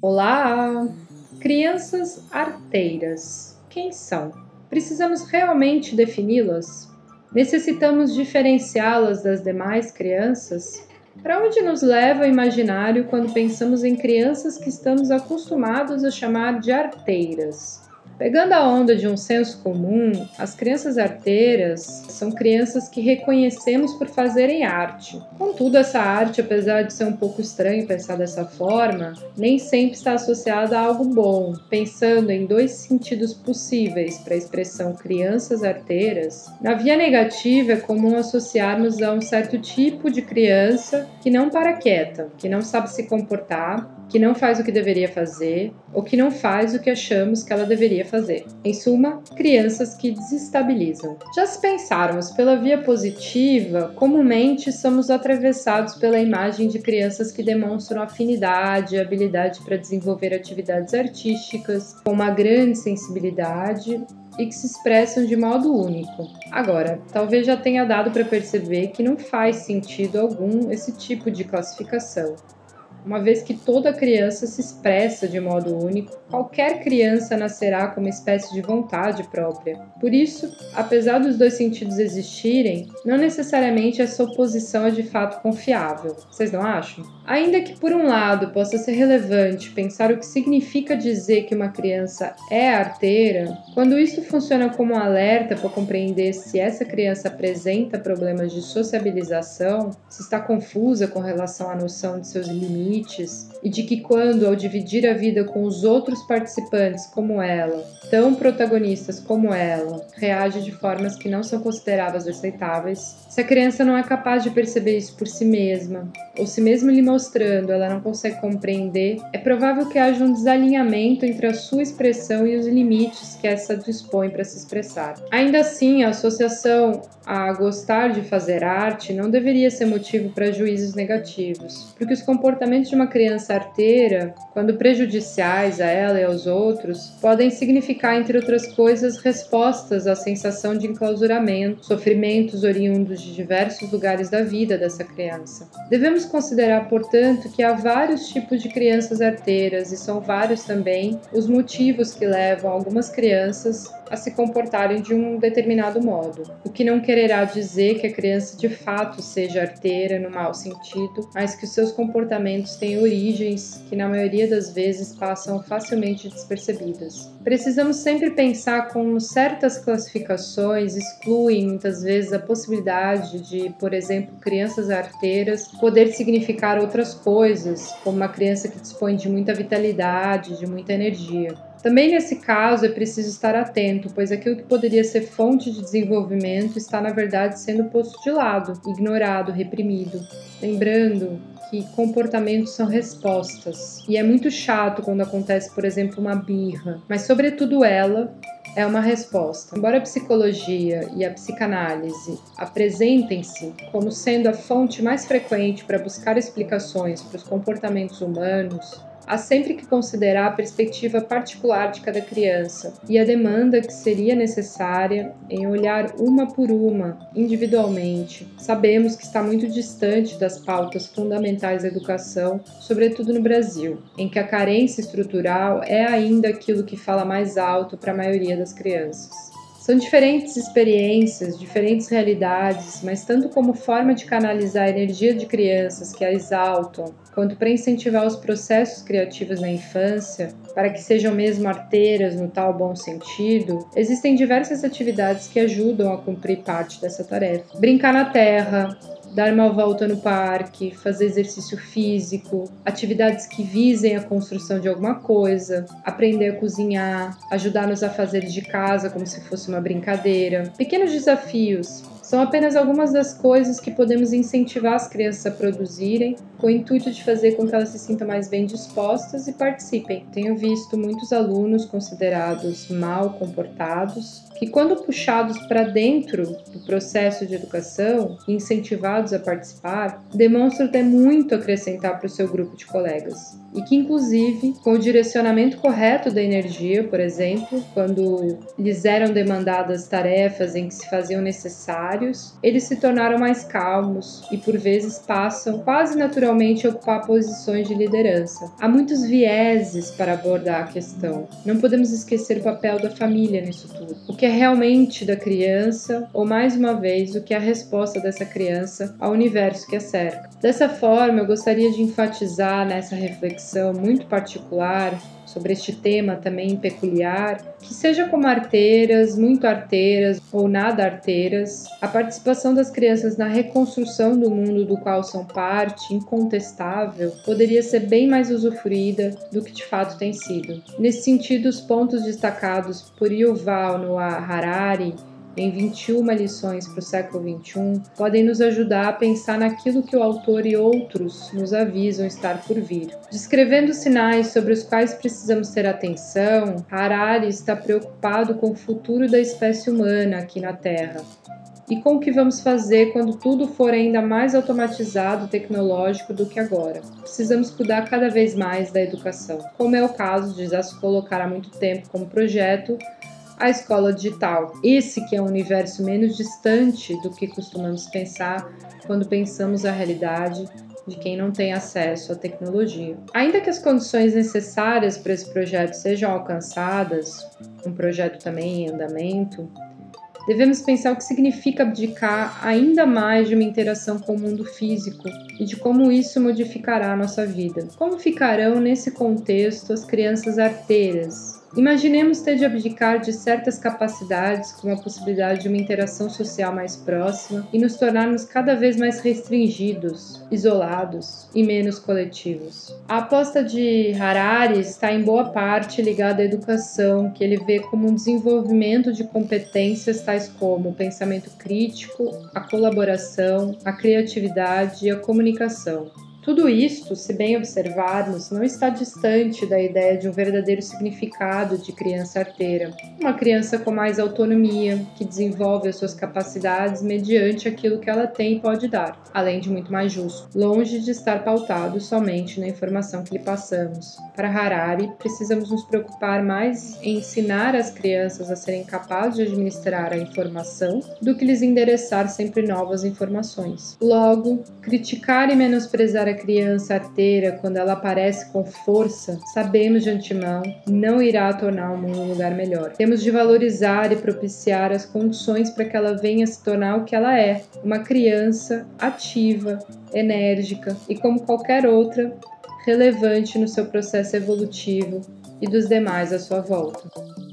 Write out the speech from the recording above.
Olá! Crianças arteiras. Quem são? Precisamos realmente defini-las? Necessitamos diferenciá-las das demais crianças? Para onde nos leva o imaginário quando pensamos em crianças que estamos acostumados a chamar de arteiras? Pegando a onda de um senso comum, as crianças arteiras são crianças que reconhecemos por fazerem arte. Contudo, essa arte, apesar de ser um pouco estranho pensar dessa forma, nem sempre está associada a algo bom. Pensando em dois sentidos possíveis para a expressão crianças arteiras, na via negativa é comum associarmos a um certo tipo de criança que não para quieta, que não sabe se comportar, que não faz o que deveria fazer ou que não faz o que achamos que ela deveria fazer. Em suma, crianças que desestabilizam. Já se pensarmos pela via positiva, comumente somos atravessados pela imagem de crianças que demonstram afinidade e habilidade para desenvolver atividades artísticas, com uma grande sensibilidade e que se expressam de modo único. Agora, talvez já tenha dado para perceber que não faz sentido algum esse tipo de classificação uma vez que toda criança se expressa de modo único, qualquer criança nascerá com uma espécie de vontade própria. Por isso, apesar dos dois sentidos existirem, não necessariamente essa oposição é de fato confiável. Vocês não acham? Ainda que por um lado possa ser relevante pensar o que significa dizer que uma criança é arteira, quando isso funciona como um alerta para compreender se essa criança apresenta problemas de sociabilização, se está confusa com relação à noção de seus limites, limites e de que, quando, ao dividir a vida com os outros participantes como ela, tão protagonistas como ela, reage de formas que não são consideradas aceitáveis, se a criança não é capaz de perceber isso por si mesma, ou se mesmo lhe mostrando ela não consegue compreender, é provável que haja um desalinhamento entre a sua expressão e os limites que essa dispõe para se expressar. Ainda assim, a associação a gostar de fazer arte não deveria ser motivo para juízos negativos, porque os comportamentos de uma criança arteira, quando prejudiciais a ela e aos outros, podem significar, entre outras coisas, respostas à sensação de enclausuramento, sofrimentos oriundos de diversos lugares da vida dessa criança. Devemos considerar, portanto, que há vários tipos de crianças arteiras e são vários também os motivos que levam algumas crianças a se comportarem de um determinado modo, o que não quererá dizer que a criança de fato seja arteira no mau sentido, mas que os seus comportamentos têm origens que na maioria das vezes passam facilmente despercebidas. Precisamos sempre pensar como certas classificações excluem muitas vezes a possibilidade de, por exemplo, crianças arteiras poder significar outras coisas, como uma criança que dispõe de muita vitalidade, de muita energia. Também nesse caso é preciso estar atento, pois aquilo que poderia ser fonte de desenvolvimento está, na verdade, sendo posto de lado, ignorado, reprimido. Lembrando que comportamentos são respostas. E é muito chato quando acontece, por exemplo, uma birra, mas, sobretudo, ela é uma resposta. Embora a psicologia e a psicanálise apresentem-se como sendo a fonte mais frequente para buscar explicações para os comportamentos humanos, há sempre que considerar a perspectiva particular de cada criança e a demanda que seria necessária em olhar uma por uma, individualmente. Sabemos que está muito distante das pautas fundamentais da educação, sobretudo no Brasil, em que a carência estrutural é ainda aquilo que fala mais alto para a maioria das crianças. São diferentes experiências, diferentes realidades, mas tanto como forma de canalizar a energia de crianças que a exaltam, quanto para incentivar os processos criativos na infância, para que sejam mesmo arteiras no tal bom sentido, existem diversas atividades que ajudam a cumprir parte dessa tarefa. Brincar na terra, dar uma volta no parque, fazer exercício físico, atividades que visem a construção de alguma coisa, aprender a cozinhar, ajudar-nos a fazer de casa como se fosse uma brincadeira. Pequenos desafios são apenas algumas das coisas que podemos incentivar as crianças a produzirem, com o intuito de fazer com que elas se sintam mais bem dispostas e participem. Tenho visto muitos alunos considerados mal comportados que, quando puxados para dentro do processo de educação e incentivados a participar, demonstram ter muito a acrescentar para o seu grupo de colegas. E que, inclusive, com o direcionamento correto da energia, por exemplo, quando lhes eram demandadas tarefas em que se faziam necessárias, primários, eles se tornaram mais calmos e por vezes passam quase naturalmente a ocupar posições de liderança. Há muitos vieses para abordar a questão. Não podemos esquecer o papel da família nisso tudo. O que é realmente da criança, ou mais uma vez, o que é a resposta dessa criança ao universo que a cerca. Dessa forma, eu gostaria de enfatizar nessa reflexão muito particular sobre este tema também peculiar, que seja como arteiras, muito arteiras ou nada arteiras, a participação das crianças na reconstrução do mundo do qual são parte, incontestável, poderia ser bem mais usufruída do que de fato tem sido. Nesse sentido, os pontos destacados por Yuval Noah Harari em 21 lições para o século XXI, podem nos ajudar a pensar naquilo que o autor e outros nos avisam estar por vir. Descrevendo sinais sobre os quais precisamos ter atenção, Harari está preocupado com o futuro da espécie humana aqui na Terra e com o que vamos fazer quando tudo for ainda mais automatizado tecnológico do que agora. Precisamos cuidar cada vez mais da educação, como é o caso de já se colocar há muito tempo como projeto a escola digital. Esse que é um universo menos distante do que costumamos pensar quando pensamos a realidade de quem não tem acesso à tecnologia. Ainda que as condições necessárias para esse projeto sejam alcançadas, um projeto também em andamento, devemos pensar o que significa abdicar ainda mais de uma interação com o mundo físico e de como isso modificará a nossa vida. Como ficarão nesse contexto as crianças arteiras, Imaginemos ter de abdicar de certas capacidades, como a possibilidade de uma interação social mais próxima, e nos tornarmos cada vez mais restringidos, isolados e menos coletivos. A aposta de Harari está em boa parte ligada à educação, que ele vê como um desenvolvimento de competências tais como o pensamento crítico, a colaboração, a criatividade e a comunicação. Tudo isto, se bem observarmos, não está distante da ideia de um verdadeiro significado de criança arteira. Uma criança com mais autonomia, que desenvolve as suas capacidades mediante aquilo que ela tem e pode dar, além de muito mais justo, longe de estar pautado somente na informação que lhe passamos. Para Harari, precisamos nos preocupar mais em ensinar as crianças a serem capazes de administrar a informação do que lhes endereçar sempre novas informações. Logo, criticar e menosprezar a criança arteira, quando ela aparece com força, sabemos de antemão, não irá tornar o mundo um lugar melhor. Temos de valorizar e propiciar as condições para que ela venha se tornar o que ela é, uma criança ativa, enérgica e, como qualquer outra, relevante no seu processo evolutivo e dos demais à sua volta.